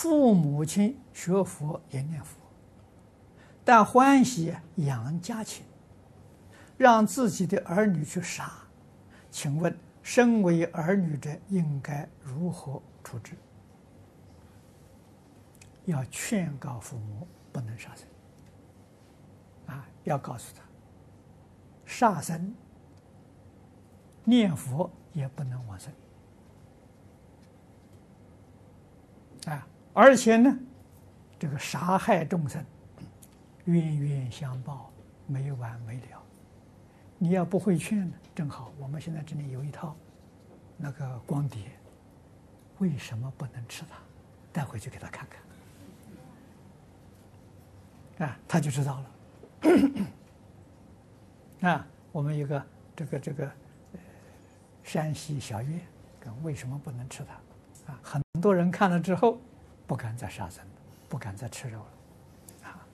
父母亲学佛也念佛，但欢喜养家禽，让自己的儿女去杀，请问身为儿女者应该如何处置？要劝告父母不能杀生。啊，要告诉他，杀生念佛也不能往生。啊，而且呢，这个杀害众生，冤冤相报，没完没了。你要不会劝呢，正好我们现在这里有一套那个光碟，为什么不能吃它？带回去给他看看，啊，他就知道了。啊，我们有个这个这个山西小月，为什么不能吃它？啊，很多人看了之后，不敢再杀生了，不敢再吃肉了，啊。